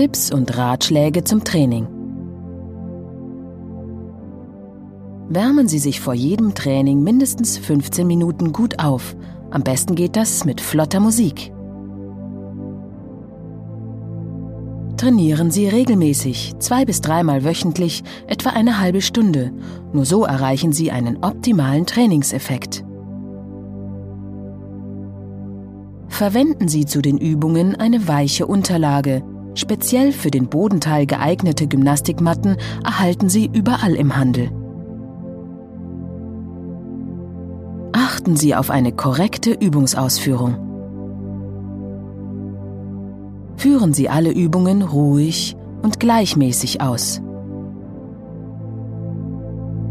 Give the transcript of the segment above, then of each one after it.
Tipps und Ratschläge zum Training. Wärmen Sie sich vor jedem Training mindestens 15 Minuten gut auf. Am besten geht das mit flotter Musik. Trainieren Sie regelmäßig, zwei bis dreimal wöchentlich, etwa eine halbe Stunde. Nur so erreichen Sie einen optimalen Trainingseffekt. Verwenden Sie zu den Übungen eine weiche Unterlage. Speziell für den Bodenteil geeignete Gymnastikmatten erhalten Sie überall im Handel. Achten Sie auf eine korrekte Übungsausführung. Führen Sie alle Übungen ruhig und gleichmäßig aus.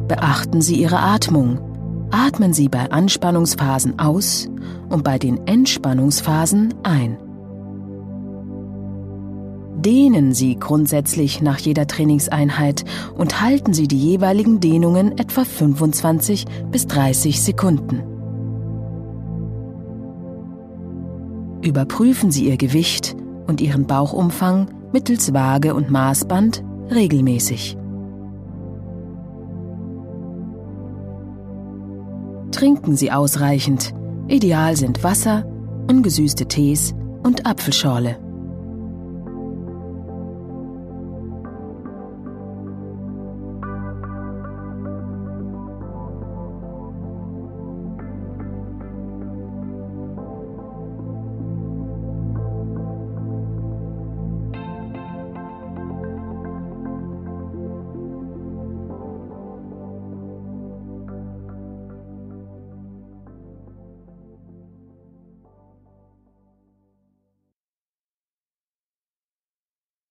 Beachten Sie Ihre Atmung. Atmen Sie bei Anspannungsphasen aus und bei den Entspannungsphasen ein. Dehnen Sie grundsätzlich nach jeder Trainingseinheit und halten Sie die jeweiligen Dehnungen etwa 25 bis 30 Sekunden. Überprüfen Sie Ihr Gewicht und ihren Bauchumfang mittels Waage und Maßband regelmäßig. Trinken Sie ausreichend. Ideal sind Wasser, ungesüßte Tees und Apfelschorle.